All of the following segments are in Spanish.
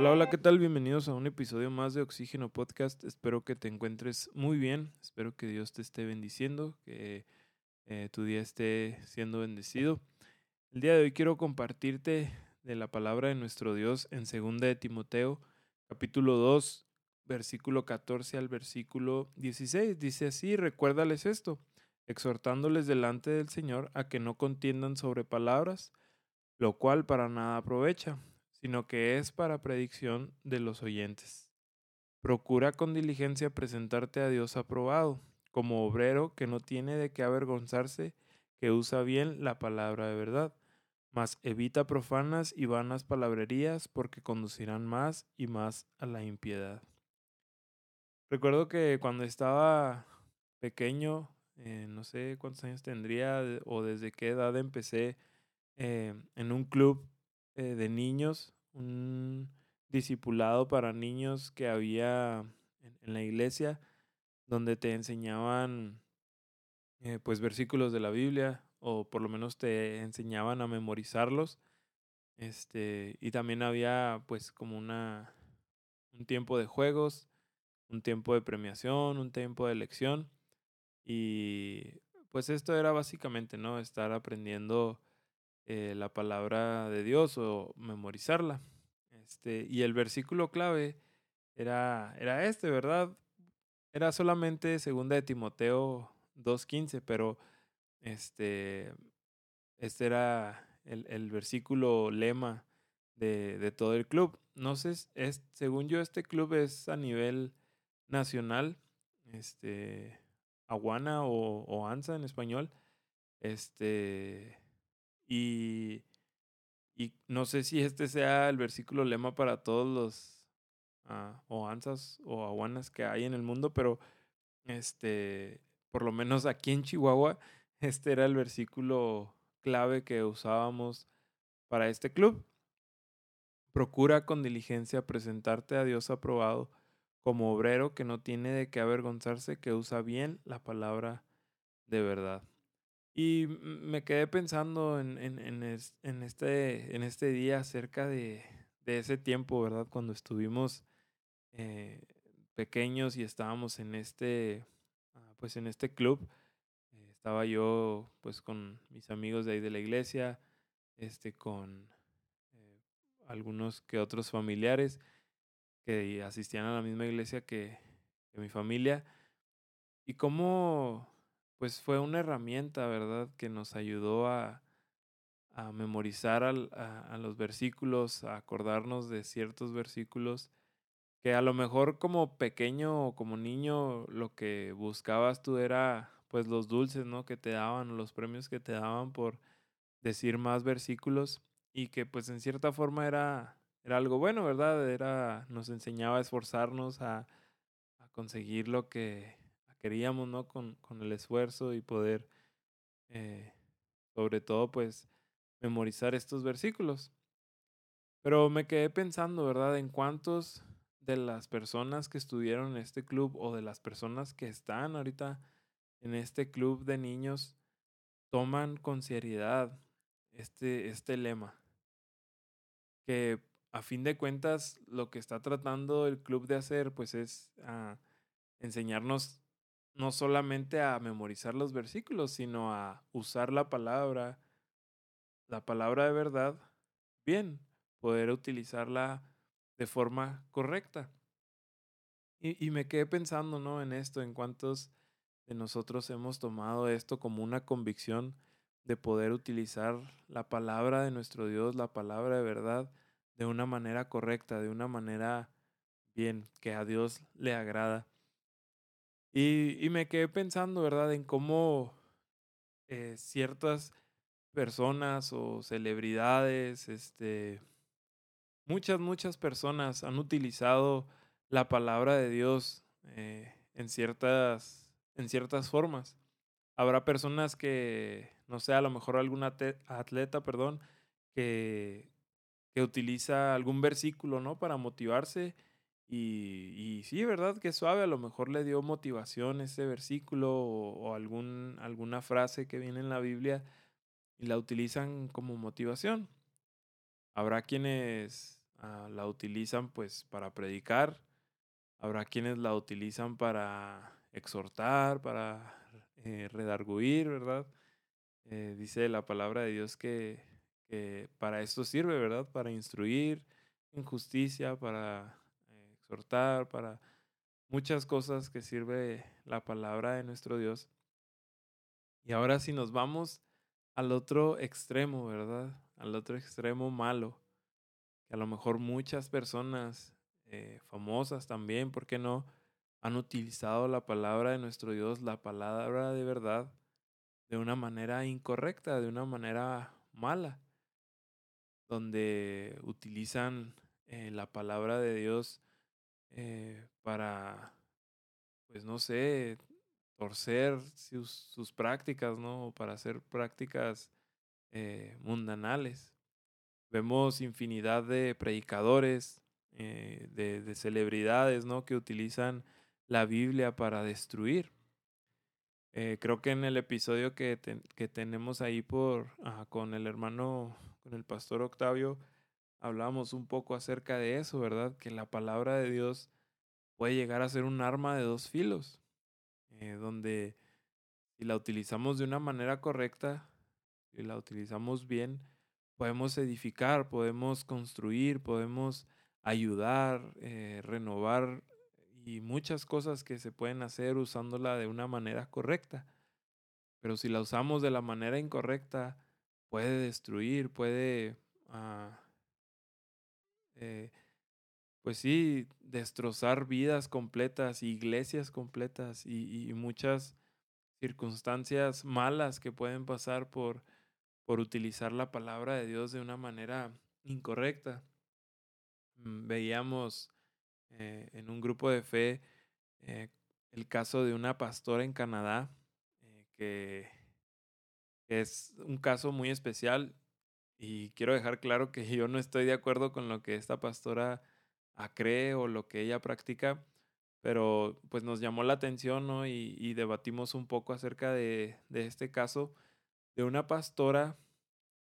Hola, hola, ¿qué tal? Bienvenidos a un episodio más de Oxígeno Podcast. Espero que te encuentres muy bien, espero que Dios te esté bendiciendo, que eh, tu día esté siendo bendecido. El día de hoy quiero compartirte de la palabra de nuestro Dios en 2 de Timoteo, capítulo 2, versículo 14 al versículo 16. Dice así, recuérdales esto, exhortándoles delante del Señor a que no contiendan sobre palabras, lo cual para nada aprovecha sino que es para predicción de los oyentes. Procura con diligencia presentarte a Dios aprobado, como obrero que no tiene de qué avergonzarse, que usa bien la palabra de verdad, mas evita profanas y vanas palabrerías porque conducirán más y más a la impiedad. Recuerdo que cuando estaba pequeño, eh, no sé cuántos años tendría o desde qué edad empecé eh, en un club eh, de niños, un discipulado para niños que había en, la iglesia, donde te enseñaban eh, pues versículos de la Biblia, o por lo menos te enseñaban a memorizarlos. Este, y también había pues como una un tiempo de juegos, un tiempo de premiación, un tiempo de lección. Y pues esto era básicamente, ¿no? Estar aprendiendo eh, la palabra de Dios o memorizarla. Este, y el versículo clave era, era este, ¿verdad? Era solamente segunda de Timoteo 2.15, pero este, este era el, el versículo lema de, de, todo el club. No sé, es, según yo, este club es a nivel nacional, este, Aguana o, o ANSA en español. Este, y, y no sé si este sea el versículo lema para todos los uh, o aguanas que hay en el mundo, pero este, por lo menos aquí en Chihuahua, este era el versículo clave que usábamos para este club. Procura con diligencia presentarte a Dios aprobado como obrero que no tiene de qué avergonzarse, que usa bien la palabra de verdad. Y me quedé pensando en, en, en, este, en este día acerca de, de ese tiempo, ¿verdad? Cuando estuvimos eh, pequeños y estábamos en este, ah, pues en este club. Eh, estaba yo pues con mis amigos de ahí de la iglesia, este, con eh, algunos que otros familiares que asistían a la misma iglesia que, que mi familia. Y cómo pues fue una herramienta, ¿verdad?, que nos ayudó a, a memorizar al, a, los versículos, a acordarnos de ciertos versículos, que a lo mejor como pequeño o como niño lo que buscabas tú era pues los dulces, ¿no?, que te daban, los premios que te daban por decir más versículos y que pues en cierta forma era, era algo bueno, ¿verdad? Era, nos enseñaba a esforzarnos a, a conseguir lo que queríamos, ¿no? Con, con el esfuerzo y poder, eh, sobre todo, pues, memorizar estos versículos. Pero me quedé pensando, ¿verdad? En cuántos de las personas que estuvieron en este club o de las personas que están ahorita en este club de niños toman con seriedad este, este lema. Que a fin de cuentas lo que está tratando el club de hacer pues es ah, enseñarnos no solamente a memorizar los versículos, sino a usar la palabra, la palabra de verdad, bien, poder utilizarla de forma correcta. Y, y me quedé pensando, ¿no? En esto, en cuántos de nosotros hemos tomado esto como una convicción de poder utilizar la palabra de nuestro Dios, la palabra de verdad, de una manera correcta, de una manera bien, que a Dios le agrada. Y, me quedé pensando, ¿verdad?, en cómo eh, ciertas personas o celebridades, este, muchas, muchas personas han utilizado la palabra de Dios eh, en, ciertas, en ciertas formas. Habrá personas que, no sé, a lo mejor algún atleta, perdón, que, que utiliza algún versículo, ¿no? Para motivarse y, sí, ¿verdad? Que suave, a lo mejor le dio motivación ese versículo o, algún, alguna frase que viene en la Biblia y la utilizan como motivación. Habrá quienes ah, la utilizan pues para predicar, habrá quienes la utilizan para exhortar, para eh, redarguir, ¿verdad? Eh, dice la palabra de Dios que, que, para esto sirve, ¿verdad? Para instruir en justicia, para exhortar, para muchas cosas que sirve la palabra de nuestro Dios. Y ahora si nos vamos al otro extremo, ¿verdad? Al otro extremo malo, que a lo mejor muchas personas eh, famosas también, ¿por qué no? Han utilizado la palabra de nuestro Dios, la palabra de verdad, de una manera incorrecta, de una manera mala, donde utilizan eh, la palabra de Dios eh, para, pues no sé, torcer sus, sus prácticas, ¿no? Para hacer prácticas eh, mundanales. Vemos infinidad de predicadores, eh, de, de, celebridades, ¿no? Que utilizan la Biblia para destruir. Creo que en el episodio que, que tenemos ahí por, con el hermano, con el pastor Octavio, hablamos un poco acerca de eso, ¿verdad? Que la palabra de Dios puede llegar a ser un arma de dos filos eh, donde si la utilizamos de una manera correcta, si la utilizamos bien, podemos edificar, podemos construir, podemos ayudar, eh, renovar y muchas cosas que se pueden hacer usándola de una manera correcta. Pero si la usamos de la manera incorrecta, puede destruir, puede, ah, eh, pues sí, destrozar vidas completas, iglesias completas y, muchas circunstancias malas que pueden pasar por, por utilizar la palabra de Dios de una manera incorrecta. Mm, veíamos eh, en un grupo de fe eh, el caso de una pastora en Canadá que es un caso muy especial y quiero dejar claro que yo no estoy de acuerdo con lo que esta pastora a cree o lo que ella practica, pero pues nos llamó la atención ¿no? y, debatimos un poco acerca de, este caso de una pastora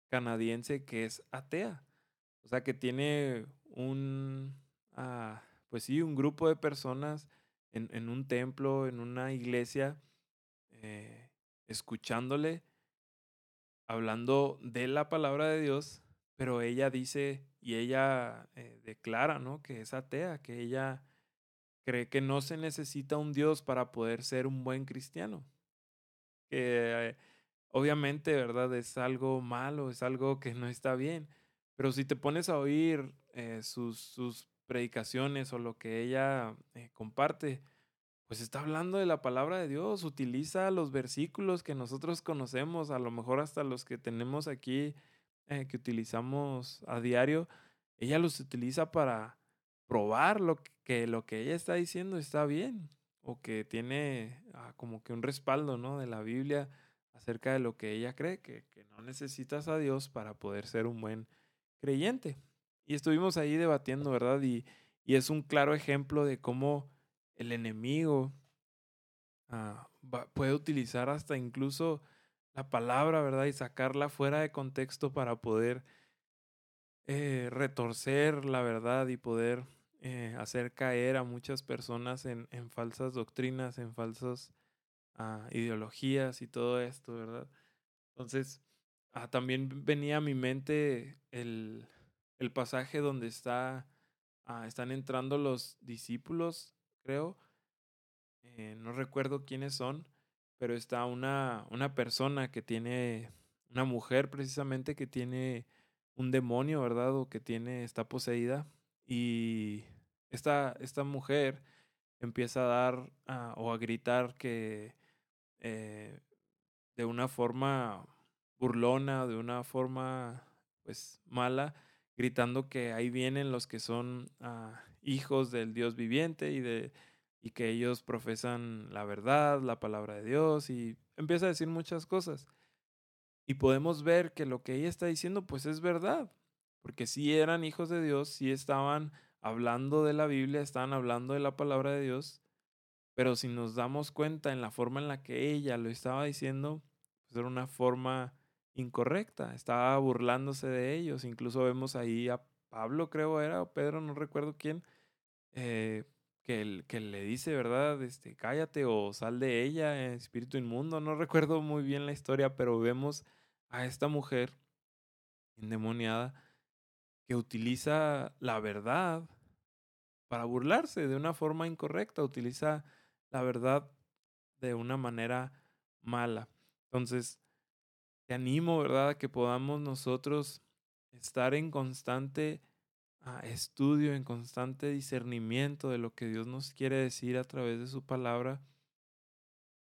canadiense que es atea, o sea que tiene un, ah, pues sí, un grupo de personas en, en un templo, en una iglesia, eh, escuchándole, hablando de la palabra de Dios, pero ella dice y ella eh, declara, ¿no? Que es atea, que ella cree que no se necesita un Dios para poder ser un buen cristiano. Que eh, obviamente, ¿verdad? Es algo malo, es algo que no está bien. Pero si te pones a oír eh, sus, sus predicaciones o lo que ella comparte, pues está hablando de la palabra de Dios, utiliza los versículos que nosotros conocemos, a lo mejor hasta los que tenemos aquí eh, que utilizamos a diario, ella los utiliza para probar lo que, lo que ella está diciendo está bien o que tiene ah, como que un respaldo ¿no? de la Biblia acerca de lo que ella cree, que, que no necesitas a Dios para poder ser un buen creyente. Y estuvimos ahí debatiendo, ¿verdad? Y, y es un claro ejemplo de cómo el enemigo ah, puede utilizar hasta incluso la palabra, ¿verdad? Y sacarla fuera de contexto para poder eh, retorcer la verdad y poder eh, hacer caer a muchas personas en, falsas doctrinas, en falsas uh, ideologías y todo esto, ¿verdad? Entonces, uh, también venía a mi mente el, el pasaje donde está, están entrando los discípulos, creo. Eh, no recuerdo quiénes son, pero está una, una persona que tiene, una mujer precisamente que tiene un demonio, ¿verdad? O que tiene, está poseída. Y esta, esta mujer empieza a dar uh, o a gritar que eh, de una forma burlona, de una forma pues mala, gritando que ahí vienen los que son uh, hijos del Dios viviente y de y que ellos profesan la verdad, la palabra de Dios y empieza a decir muchas cosas. Y podemos ver que lo que ella está diciendo pues es verdad, porque si eran hijos de Dios, si estaban hablando de la Biblia, estaban hablando de la palabra de Dios, pero si nos damos cuenta en la forma en la que ella lo estaba diciendo, pues era una forma incorrecta, estaba burlándose de ellos, incluso vemos ahí a Pablo creo era, o Pedro, no recuerdo quién, eh, que, que, le dice, ¿verdad? Este, cállate o sal de ella, espíritu inmundo. No recuerdo muy bien la historia, pero vemos a esta mujer endemoniada que utiliza la verdad para burlarse de una forma incorrecta, utiliza la verdad de una manera mala. Entonces, te animo, ¿verdad?, a que podamos nosotros estar en constante ah, estudio, en constante discernimiento de lo que Dios nos quiere decir a través de su palabra,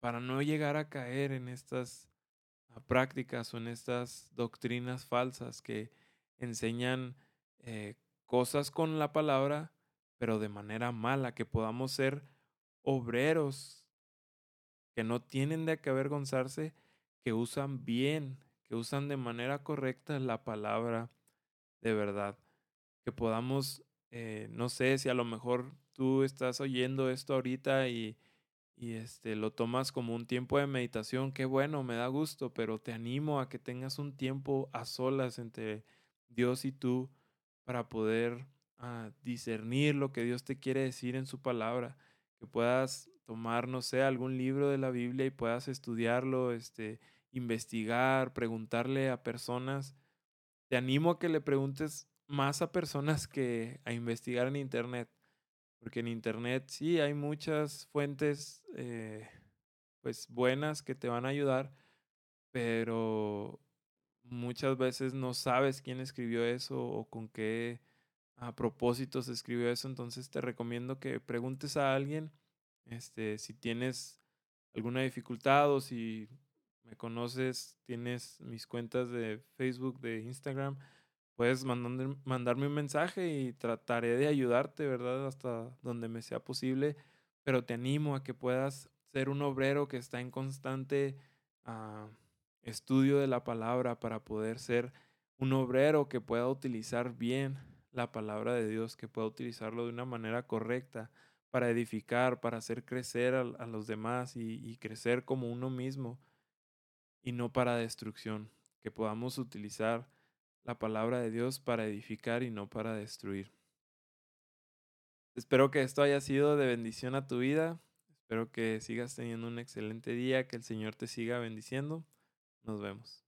para no llegar a caer en estas ah, prácticas o en estas doctrinas falsas que enseñan eh, cosas con la palabra, pero de manera mala, que podamos ser obreros que no tienen de qué avergonzarse, que usan bien, que usan de manera correcta la palabra de verdad. Que podamos, eh, no sé si a lo mejor tú estás oyendo esto ahorita y, y este, lo tomas como un tiempo de meditación, qué bueno, me da gusto, pero te animo a que tengas un tiempo a solas entre Dios y tú para poder ah, discernir lo que Dios te quiere decir en su palabra, que puedas tomar, no sé, algún libro de la Biblia y puedas estudiarlo, este, investigar, preguntarle a personas. Te animo a que le preguntes más a personas que a investigar en Internet, porque en Internet sí hay muchas fuentes eh, pues buenas que te van a ayudar, pero muchas veces no sabes quién escribió eso o con qué a propósito se escribió eso, entonces te recomiendo que preguntes a alguien este, si tienes alguna dificultad o si me conoces, tienes mis cuentas de Facebook, de Instagram, puedes mandarme un mensaje y trataré de ayudarte, ¿verdad? Hasta donde me sea posible, pero te animo a que puedas ser un obrero que está en constante ah, estudio de la palabra para poder ser un obrero que pueda utilizar bien la palabra de Dios, que pueda utilizarlo de una manera correcta para edificar, para hacer crecer a, los demás y, crecer como uno mismo y no para destrucción, que podamos utilizar la palabra de Dios para edificar y no para destruir. Espero que esto haya sido de bendición a tu vida. Espero que sigas teniendo un excelente día, que el Señor te siga bendiciendo. Nos vemos.